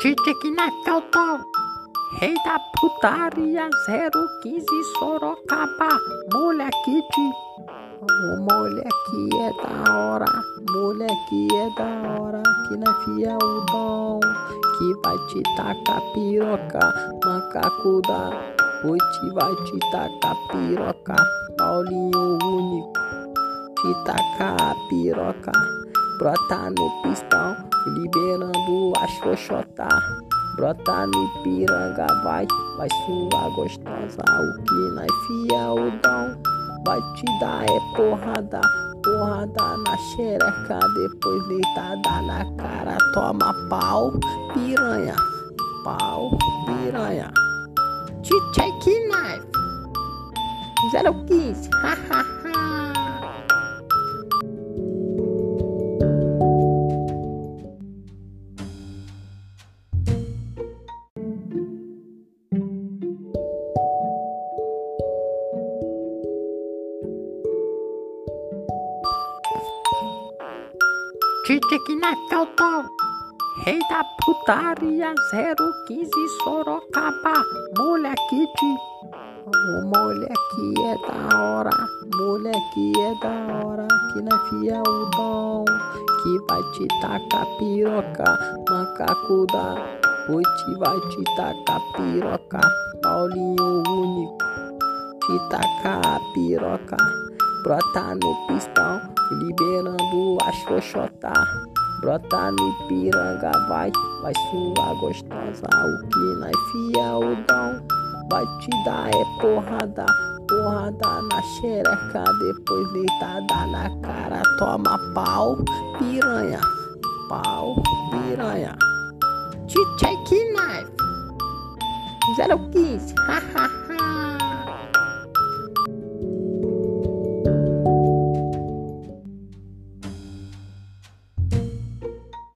Tique na Caltão, rei da putaria 015 Sorocaba, moleque o moleque é da hora, moleque é da hora, que na fia o dom, que vai te tacar piroca, macaco da noite vai te tacar piroca, Paulinho único, te tacar piroca, brota no pistão, liberando a xoxota. Brota no piranga, vai, vai sua gostosa, o que na fia o dom vai te dar é porrada, porrada na xereca, depois deitada na cara, toma pau, piranha, pau, piranha. DJ Knife 015, hahaha. Tique na Caltão, rei da putaria 015 Sorocaba, moleque de. O moleque é da hora, moleque é da hora, que na fia o dom, que vai te tacar piroca, macaco da vai te tacar piroca, Paulinho único, te tacar piroca, brota no pistão liberando a xoxota. Brota no piranga, vai, vai sua gostosa. O que na fia o dom vai te dar é porrada, porrada na xereca. Depois deitada na cara, toma pau, piranha, pau, piranha. DJ Knife 015, hahaha.